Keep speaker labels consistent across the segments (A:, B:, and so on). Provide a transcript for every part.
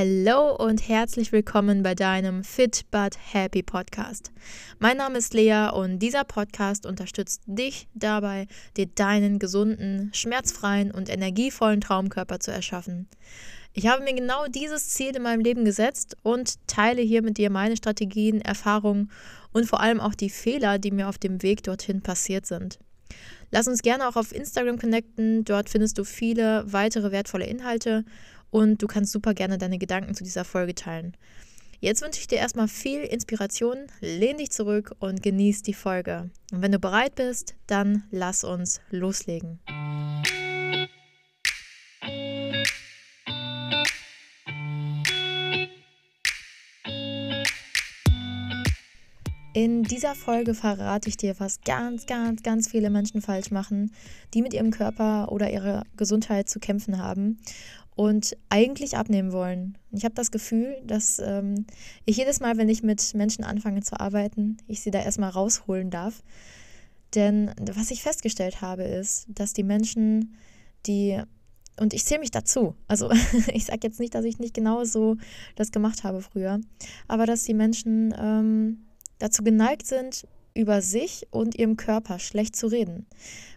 A: Hallo und herzlich willkommen bei deinem Fit But Happy Podcast. Mein Name ist Lea und dieser Podcast unterstützt dich dabei, dir deinen gesunden, schmerzfreien und energievollen Traumkörper zu erschaffen. Ich habe mir genau dieses Ziel in meinem Leben gesetzt und teile hier mit dir meine Strategien, Erfahrungen und vor allem auch die Fehler, die mir auf dem Weg dorthin passiert sind. Lass uns gerne auch auf Instagram connecten. Dort findest du viele weitere wertvolle Inhalte und du kannst super gerne deine Gedanken zu dieser Folge teilen. Jetzt wünsche ich dir erstmal viel Inspiration, lehn dich zurück und genieß die Folge. Und wenn du bereit bist, dann lass uns loslegen. In dieser Folge verrate ich dir, was ganz, ganz, ganz viele Menschen falsch machen, die mit ihrem Körper oder ihrer Gesundheit zu kämpfen haben und eigentlich abnehmen wollen. Ich habe das Gefühl, dass ähm, ich jedes Mal, wenn ich mit Menschen anfange zu arbeiten, ich sie da erstmal rausholen darf. Denn was ich festgestellt habe, ist, dass die Menschen, die, und ich zähle mich dazu, also ich sage jetzt nicht, dass ich nicht genau so das gemacht habe früher, aber dass die Menschen ähm, dazu geneigt sind, über sich und ihrem Körper schlecht zu reden.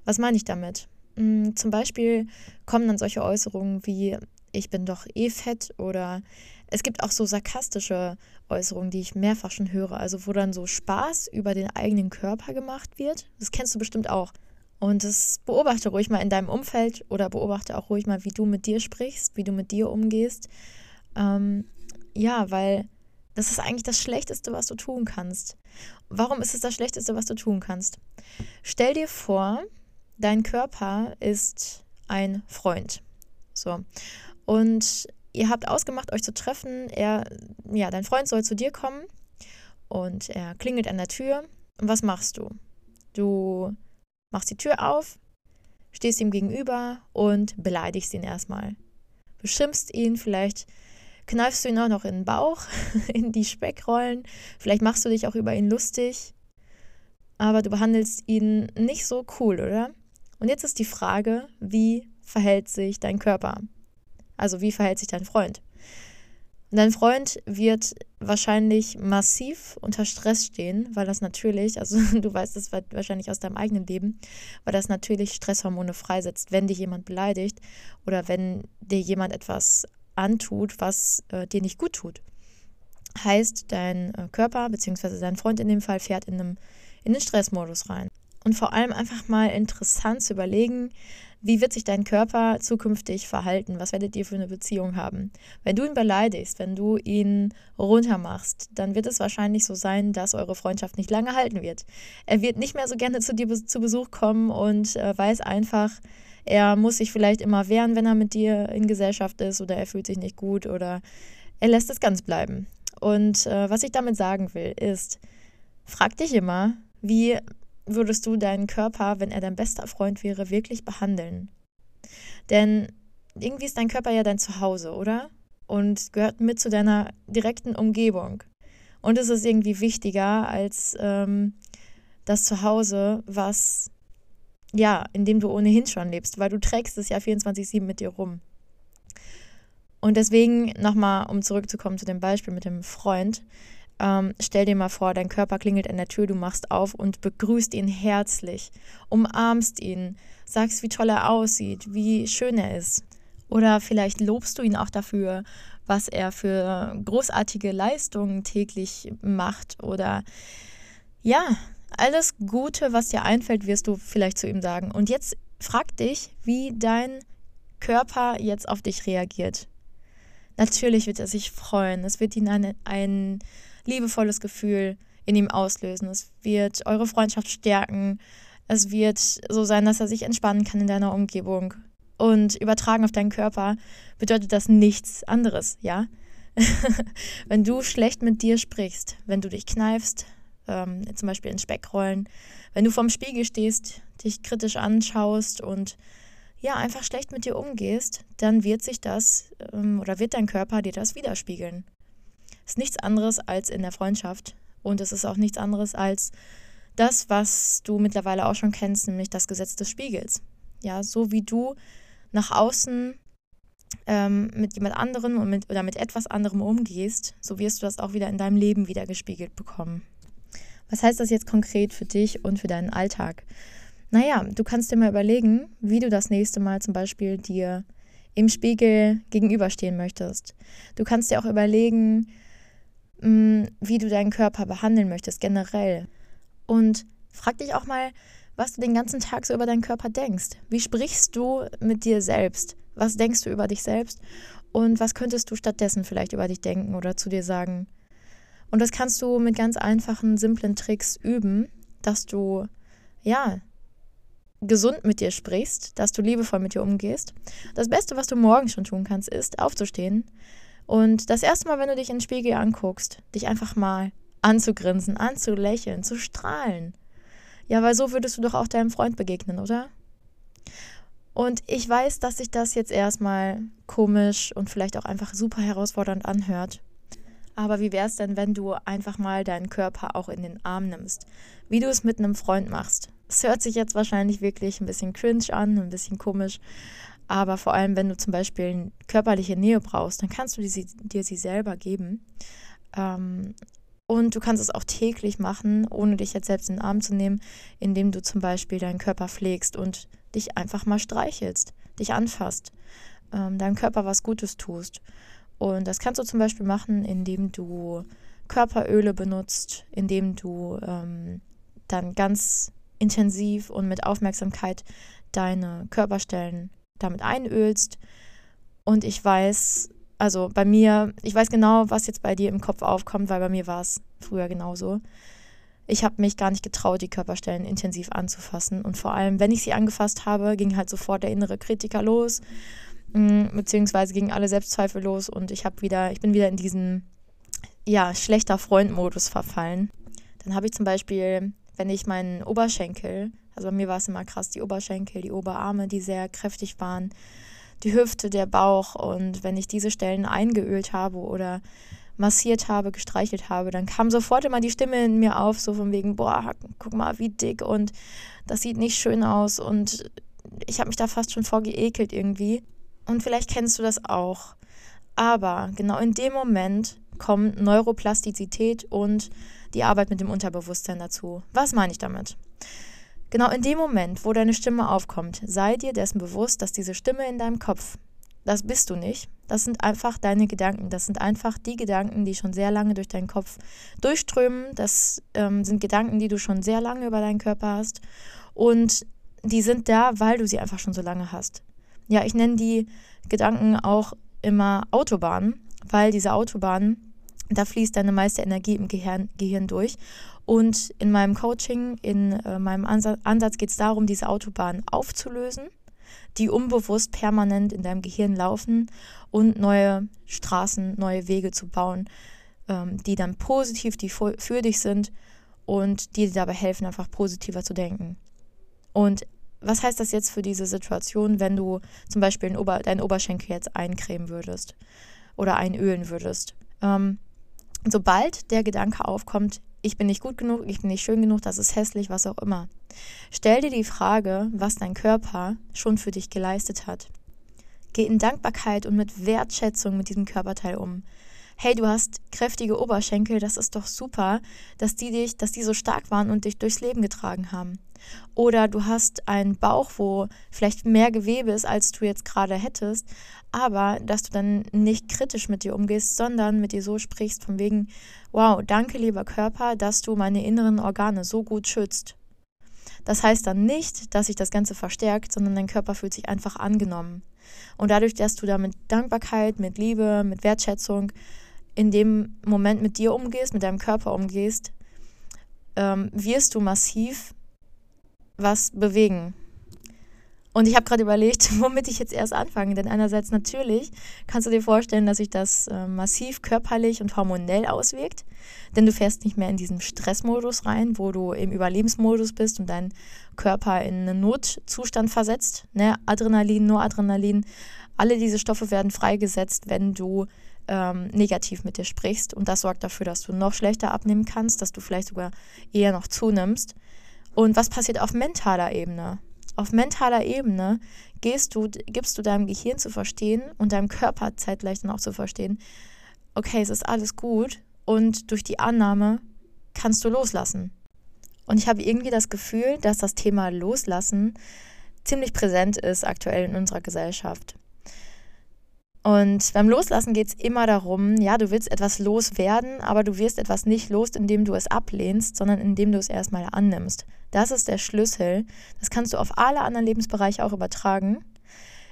A: Was meine ich damit? Mm, zum Beispiel kommen dann solche Äußerungen wie, ich bin doch eh fett oder es gibt auch so sarkastische Äußerungen, die ich mehrfach schon höre, also wo dann so Spaß über den eigenen Körper gemacht wird. Das kennst du bestimmt auch. Und das beobachte ruhig mal in deinem Umfeld oder beobachte auch ruhig mal, wie du mit dir sprichst, wie du mit dir umgehst. Ähm, ja, weil das ist eigentlich das Schlechteste, was du tun kannst. Warum ist es das Schlechteste, was du tun kannst? Stell dir vor, dein Körper ist ein Freund. So. Und ihr habt ausgemacht, euch zu treffen. Er, ja, dein Freund soll zu dir kommen und er klingelt an der Tür. Und was machst du? Du machst die Tür auf, stehst ihm gegenüber und beleidigst ihn erstmal. Beschimpfst ihn, vielleicht kneifst du ihn auch noch in den Bauch, in die Speckrollen. Vielleicht machst du dich auch über ihn lustig. Aber du behandelst ihn nicht so cool, oder? Und jetzt ist die Frage, wie verhält sich dein Körper? Also wie verhält sich dein Freund? Und dein Freund wird wahrscheinlich massiv unter Stress stehen, weil das natürlich, also du weißt das wahrscheinlich aus deinem eigenen Leben, weil das natürlich Stresshormone freisetzt, wenn dich jemand beleidigt oder wenn dir jemand etwas antut, was äh, dir nicht gut tut. Heißt, dein äh, Körper bzw. dein Freund in dem Fall fährt in, einem, in den Stressmodus rein. Und vor allem einfach mal interessant zu überlegen, wie wird sich dein Körper zukünftig verhalten? Was werdet ihr für eine Beziehung haben? Wenn du ihn beleidigst, wenn du ihn runtermachst, dann wird es wahrscheinlich so sein, dass eure Freundschaft nicht lange halten wird. Er wird nicht mehr so gerne zu dir zu Besuch kommen und äh, weiß einfach, er muss sich vielleicht immer wehren, wenn er mit dir in Gesellschaft ist oder er fühlt sich nicht gut oder er lässt es ganz bleiben. Und äh, was ich damit sagen will, ist, frag dich immer, wie würdest du deinen Körper, wenn er dein bester Freund wäre, wirklich behandeln? Denn irgendwie ist dein Körper ja dein Zuhause, oder? Und gehört mit zu deiner direkten Umgebung. Und es ist irgendwie wichtiger als ähm, das Zuhause, was, ja, in dem du ohnehin schon lebst, weil du trägst es ja 24-7 mit dir rum. Und deswegen nochmal, um zurückzukommen zu dem Beispiel mit dem Freund, ähm, stell dir mal vor, dein Körper klingelt an der Tür, du machst auf und begrüßt ihn herzlich, umarmst ihn, sagst, wie toll er aussieht, wie schön er ist. Oder vielleicht lobst du ihn auch dafür, was er für großartige Leistungen täglich macht. Oder ja, alles Gute, was dir einfällt, wirst du vielleicht zu ihm sagen. Und jetzt frag dich, wie dein Körper jetzt auf dich reagiert. Natürlich wird er sich freuen. Es wird ihn ein, ein liebevolles Gefühl in ihm auslösen. Es wird eure Freundschaft stärken. Es wird so sein, dass er sich entspannen kann in deiner Umgebung. Und übertragen auf deinen Körper bedeutet das nichts anderes, ja? wenn du schlecht mit dir sprichst, wenn du dich kneifst, ähm, zum Beispiel in Speckrollen, wenn du vorm Spiegel stehst, dich kritisch anschaust und ja, einfach schlecht mit dir umgehst, dann wird sich das ähm, oder wird dein Körper dir das widerspiegeln ist nichts anderes als in der Freundschaft. Und es ist auch nichts anderes als das, was du mittlerweile auch schon kennst, nämlich das Gesetz des Spiegels. Ja, so wie du nach außen ähm, mit jemand anderem und mit, oder mit etwas anderem umgehst, so wirst du das auch wieder in deinem Leben wieder gespiegelt bekommen. Was heißt das jetzt konkret für dich und für deinen Alltag? Naja, du kannst dir mal überlegen, wie du das nächste Mal zum Beispiel dir im Spiegel gegenüberstehen möchtest. Du kannst dir auch überlegen, wie du deinen Körper behandeln möchtest, generell. Und frag dich auch mal, was du den ganzen Tag so über deinen Körper denkst. Wie sprichst du mit dir selbst? Was denkst du über dich selbst? Und was könntest du stattdessen vielleicht über dich denken oder zu dir sagen? Und das kannst du mit ganz einfachen, simplen Tricks üben, dass du, ja, gesund mit dir sprichst, dass du liebevoll mit dir umgehst. Das Beste, was du morgen schon tun kannst, ist aufzustehen und das erste Mal, wenn du dich in den Spiegel anguckst, dich einfach mal anzugrinsen, anzulächeln, zu strahlen. Ja, weil so würdest du doch auch deinem Freund begegnen, oder? Und ich weiß, dass sich das jetzt erstmal komisch und vielleicht auch einfach super herausfordernd anhört. Aber wie wäre es denn, wenn du einfach mal deinen Körper auch in den Arm nimmst? Wie du es mit einem Freund machst. Es hört sich jetzt wahrscheinlich wirklich ein bisschen cringe an, ein bisschen komisch. Aber vor allem, wenn du zum Beispiel körperliche Nähe brauchst, dann kannst du die, dir sie selber geben. Ähm, und du kannst es auch täglich machen, ohne dich jetzt selbst in den Arm zu nehmen, indem du zum Beispiel deinen Körper pflegst und dich einfach mal streichelst, dich anfasst, ähm, deinem Körper was Gutes tust. Und das kannst du zum Beispiel machen, indem du Körperöle benutzt, indem du ähm, dann ganz intensiv und mit Aufmerksamkeit deine Körperstellen damit einölst. Und ich weiß, also bei mir, ich weiß genau, was jetzt bei dir im Kopf aufkommt, weil bei mir war es früher genauso. Ich habe mich gar nicht getraut, die Körperstellen intensiv anzufassen. Und vor allem, wenn ich sie angefasst habe, ging halt sofort der innere Kritiker los, mm, beziehungsweise gingen alle Selbstzweifel los und ich habe wieder, ich bin wieder in diesen ja, schlechter Freund-Modus verfallen. Dann habe ich zum Beispiel, wenn ich meinen Oberschenkel, also bei mir war es immer krass, die Oberschenkel, die Oberarme, die sehr kräftig waren, die Hüfte, der Bauch. Und wenn ich diese Stellen eingeölt habe oder massiert habe, gestreichelt habe, dann kam sofort immer die Stimme in mir auf, so von wegen, boah, guck mal, wie dick und das sieht nicht schön aus. Und ich habe mich da fast schon vorgeekelt irgendwie. Und vielleicht kennst du das auch. Aber genau in dem Moment kommen Neuroplastizität und die Arbeit mit dem Unterbewusstsein dazu. Was meine ich damit? Genau in dem Moment, wo deine Stimme aufkommt, sei dir dessen bewusst, dass diese Stimme in deinem Kopf, das bist du nicht. Das sind einfach deine Gedanken. Das sind einfach die Gedanken, die schon sehr lange durch deinen Kopf durchströmen. Das ähm, sind Gedanken, die du schon sehr lange über deinen Körper hast. Und die sind da, weil du sie einfach schon so lange hast. Ja, ich nenne die Gedanken auch immer Autobahnen, weil diese Autobahnen, da fließt deine meiste Energie im Gehirn, Gehirn durch. Und in meinem Coaching, in äh, meinem Ansatz geht es darum, diese Autobahn aufzulösen, die unbewusst permanent in deinem Gehirn laufen und neue Straßen, neue Wege zu bauen, ähm, die dann positiv die für, für dich sind und die dir dabei helfen, einfach positiver zu denken. Und was heißt das jetzt für diese Situation, wenn du zum Beispiel Ober deinen Oberschenkel jetzt eincremen würdest oder einölen würdest? Ähm, sobald der Gedanke aufkommt, ich bin nicht gut genug, ich bin nicht schön genug, das ist hässlich, was auch immer. Stell dir die Frage, was dein Körper schon für dich geleistet hat. Geh in Dankbarkeit und mit Wertschätzung mit diesem Körperteil um. Hey, du hast kräftige Oberschenkel, das ist doch super, dass die dich, dass die so stark waren und dich durchs Leben getragen haben. Oder du hast einen Bauch, wo vielleicht mehr Gewebe ist, als du jetzt gerade hättest, aber dass du dann nicht kritisch mit dir umgehst, sondern mit dir so sprichst, von wegen, wow, danke lieber Körper, dass du meine inneren Organe so gut schützt. Das heißt dann nicht, dass sich das Ganze verstärkt, sondern dein Körper fühlt sich einfach angenommen. Und dadurch, dass du da mit Dankbarkeit, mit Liebe, mit Wertschätzung in dem Moment mit dir umgehst, mit deinem Körper umgehst, ähm, wirst du massiv was bewegen. Und ich habe gerade überlegt, womit ich jetzt erst anfange. Denn einerseits natürlich kannst du dir vorstellen, dass sich das äh, massiv körperlich und hormonell auswirkt. Denn du fährst nicht mehr in diesen Stressmodus rein, wo du im Überlebensmodus bist und dein Körper in einen Notzustand versetzt. Ne? Adrenalin, Noradrenalin, alle diese Stoffe werden freigesetzt, wenn du ähm, negativ mit dir sprichst. Und das sorgt dafür, dass du noch schlechter abnehmen kannst, dass du vielleicht sogar eher noch zunimmst. Und was passiert auf mentaler Ebene? Auf mentaler Ebene gehst du, gibst du deinem Gehirn zu verstehen und deinem Körper zeitgleich dann auch zu verstehen, okay, es ist alles gut und durch die Annahme kannst du loslassen. Und ich habe irgendwie das Gefühl, dass das Thema Loslassen ziemlich präsent ist aktuell in unserer Gesellschaft. Und beim Loslassen geht es immer darum, ja, du willst etwas loswerden, aber du wirst etwas nicht los, indem du es ablehnst, sondern indem du es erstmal annimmst. Das ist der Schlüssel. Das kannst du auf alle anderen Lebensbereiche auch übertragen.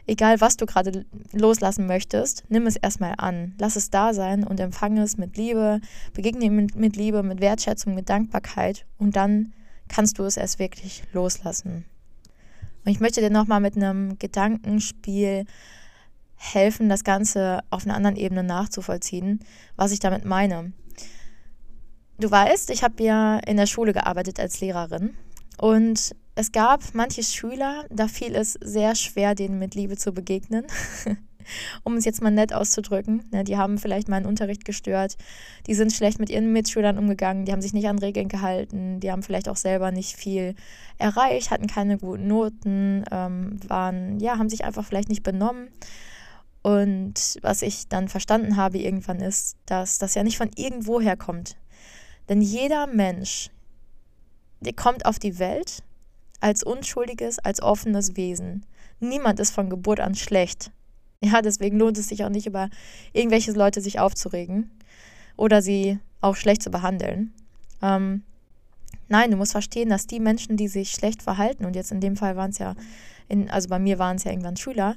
A: Egal, was du gerade loslassen möchtest, nimm es erstmal an. Lass es da sein und empfange es mit Liebe, begegne ihm mit, mit Liebe, mit Wertschätzung, mit Dankbarkeit und dann kannst du es erst wirklich loslassen. Und ich möchte dir nochmal mit einem Gedankenspiel helfen, das Ganze auf einer anderen Ebene nachzuvollziehen, was ich damit meine. Du weißt, ich habe ja in der Schule gearbeitet als Lehrerin und es gab manche Schüler, da fiel es sehr schwer, denen mit Liebe zu begegnen. um es jetzt mal nett auszudrücken. Ne, die haben vielleicht meinen Unterricht gestört, die sind schlecht mit ihren Mitschülern umgegangen, die haben sich nicht an Regeln gehalten, die haben vielleicht auch selber nicht viel erreicht, hatten keine guten Noten, ähm, waren, ja, haben sich einfach vielleicht nicht benommen. Und was ich dann verstanden habe irgendwann ist, dass das ja nicht von irgendwoher kommt. Denn jeder Mensch, der kommt auf die Welt als unschuldiges, als offenes Wesen. Niemand ist von Geburt an schlecht. Ja, deswegen lohnt es sich auch nicht, über irgendwelche Leute sich aufzuregen oder sie auch schlecht zu behandeln. Ähm, nein, du musst verstehen, dass die Menschen, die sich schlecht verhalten, und jetzt in dem Fall waren es ja, in, also bei mir waren es ja irgendwann Schüler,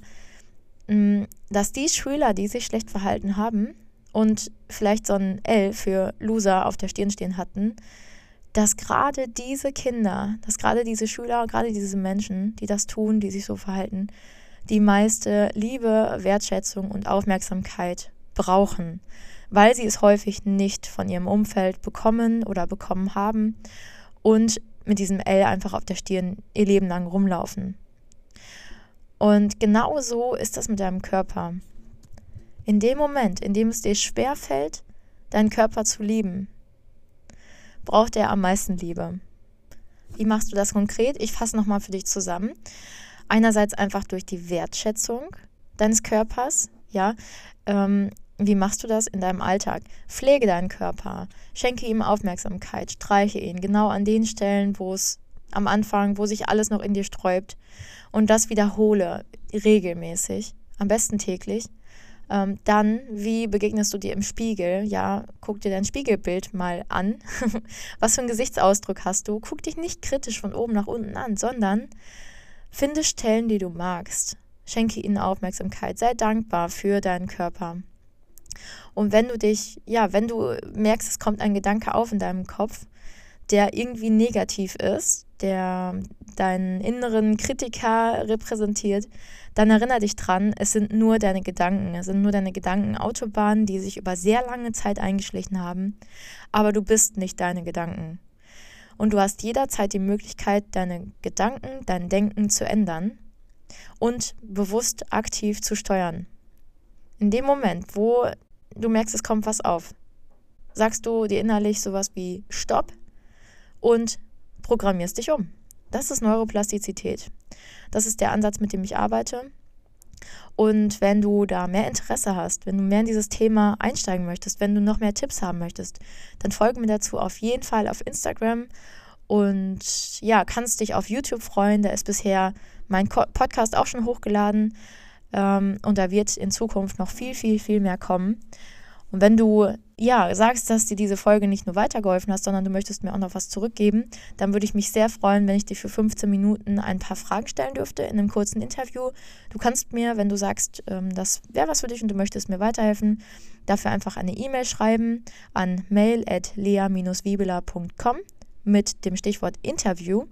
A: dass die Schüler, die sich schlecht verhalten haben und vielleicht so ein L für Loser auf der Stirn stehen hatten, dass gerade diese Kinder, dass gerade diese Schüler, gerade diese Menschen, die das tun, die sich so verhalten, die meiste Liebe, Wertschätzung und Aufmerksamkeit brauchen, weil sie es häufig nicht von ihrem Umfeld bekommen oder bekommen haben und mit diesem L einfach auf der Stirn ihr Leben lang rumlaufen. Und genau so ist das mit deinem Körper. In dem Moment, in dem es dir schwer fällt, deinen Körper zu lieben, braucht er am meisten Liebe. Wie machst du das konkret? Ich fasse nochmal für dich zusammen. Einerseits einfach durch die Wertschätzung deines Körpers, ja. Ähm, wie machst du das in deinem Alltag? Pflege deinen Körper, schenke ihm Aufmerksamkeit, streiche ihn genau an den Stellen, wo es am Anfang, wo sich alles noch in dir sträubt und das wiederhole regelmäßig, am besten täglich. Ähm, dann, wie begegnest du dir im Spiegel? Ja, guck dir dein Spiegelbild mal an. Was für einen Gesichtsausdruck hast du? Guck dich nicht kritisch von oben nach unten an, sondern Finde Stellen, die du magst. Schenke ihnen Aufmerksamkeit. Sei dankbar für deinen Körper. Und wenn du dich, ja, wenn du merkst, es kommt ein Gedanke auf in deinem Kopf, der irgendwie negativ ist, der deinen inneren Kritiker repräsentiert, dann erinnere dich dran, es sind nur deine Gedanken, es sind nur deine Gedankenautobahnen, die sich über sehr lange Zeit eingeschlichen haben, aber du bist nicht deine Gedanken. Und du hast jederzeit die Möglichkeit, deine Gedanken, dein Denken zu ändern und bewusst aktiv zu steuern. In dem Moment, wo du merkst, es kommt was auf, sagst du dir innerlich sowas wie Stopp und programmierst dich um. Das ist Neuroplastizität. Das ist der Ansatz, mit dem ich arbeite. Und wenn du da mehr Interesse hast, wenn du mehr in dieses Thema einsteigen möchtest, wenn du noch mehr Tipps haben möchtest, dann folge mir dazu auf jeden Fall auf Instagram und ja, kannst dich auf YouTube freuen. Da ist bisher mein Podcast auch schon hochgeladen ähm, und da wird in Zukunft noch viel, viel, viel mehr kommen. Und wenn du ja sagst, dass dir diese Folge nicht nur weitergeholfen hat, sondern du möchtest mir auch noch was zurückgeben, dann würde ich mich sehr freuen, wenn ich dir für 15 Minuten ein paar Fragen stellen dürfte in einem kurzen Interview. Du kannst mir, wenn du sagst, ähm, das wäre was für dich und du möchtest mir weiterhelfen, dafür einfach eine E-Mail schreiben an mail@lea-wiebeler.com mit dem Stichwort Interview.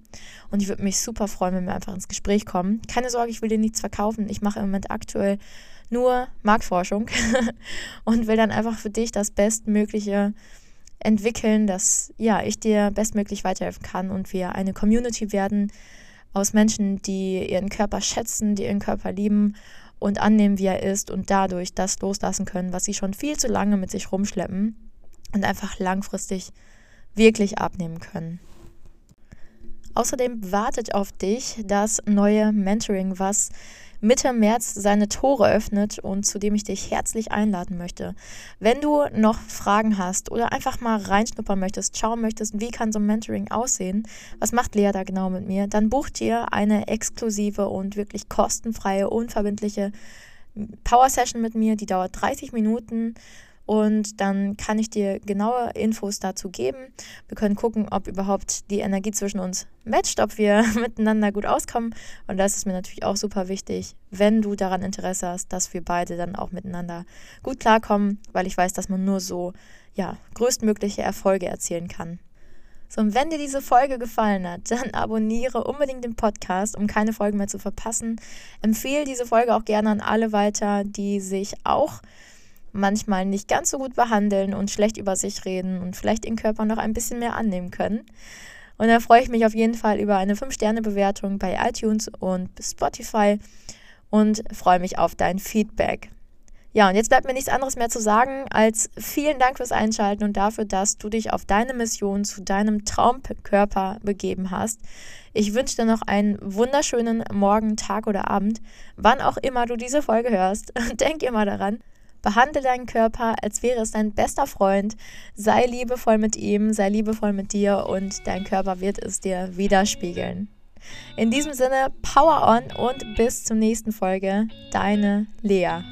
A: Und ich würde mich super freuen, wenn wir einfach ins Gespräch kommen. Keine Sorge, ich will dir nichts verkaufen. Ich mache im Moment aktuell nur Marktforschung und will dann einfach für dich das Bestmögliche entwickeln, dass ja, ich dir bestmöglich weiterhelfen kann und wir eine Community werden aus Menschen, die ihren Körper schätzen, die ihren Körper lieben und annehmen, wie er ist und dadurch das loslassen können, was sie schon viel zu lange mit sich rumschleppen und einfach langfristig wirklich abnehmen können. Außerdem wartet auf dich das neue Mentoring, was Mitte März seine Tore öffnet und zu dem ich dich herzlich einladen möchte. Wenn du noch Fragen hast oder einfach mal reinschnuppern möchtest, schauen möchtest, wie kann so ein Mentoring aussehen, was macht Lea da genau mit mir, dann buch dir eine exklusive und wirklich kostenfreie, unverbindliche Power Session mit mir, die dauert 30 Minuten und dann kann ich dir genaue Infos dazu geben. Wir können gucken, ob überhaupt die Energie zwischen uns matcht, ob wir miteinander gut auskommen. Und das ist mir natürlich auch super wichtig, wenn du daran Interesse hast, dass wir beide dann auch miteinander gut klarkommen, weil ich weiß, dass man nur so ja, größtmögliche Erfolge erzielen kann. So, und wenn dir diese Folge gefallen hat, dann abonniere unbedingt den Podcast, um keine Folgen mehr zu verpassen. Empfehle diese Folge auch gerne an alle weiter, die sich auch manchmal nicht ganz so gut behandeln und schlecht über sich reden und vielleicht den Körper noch ein bisschen mehr annehmen können. Und da freue ich mich auf jeden Fall über eine 5-Sterne-Bewertung bei iTunes und Spotify und freue mich auf dein Feedback. Ja, und jetzt bleibt mir nichts anderes mehr zu sagen als vielen Dank fürs Einschalten und dafür, dass du dich auf deine Mission zu deinem Traumkörper begeben hast. Ich wünsche dir noch einen wunderschönen Morgen, Tag oder Abend, wann auch immer du diese Folge hörst. Denk immer daran, Behandle deinen Körper, als wäre es dein bester Freund. Sei liebevoll mit ihm, sei liebevoll mit dir und dein Körper wird es dir widerspiegeln. In diesem Sinne, Power on und bis zur nächsten Folge. Deine Lea.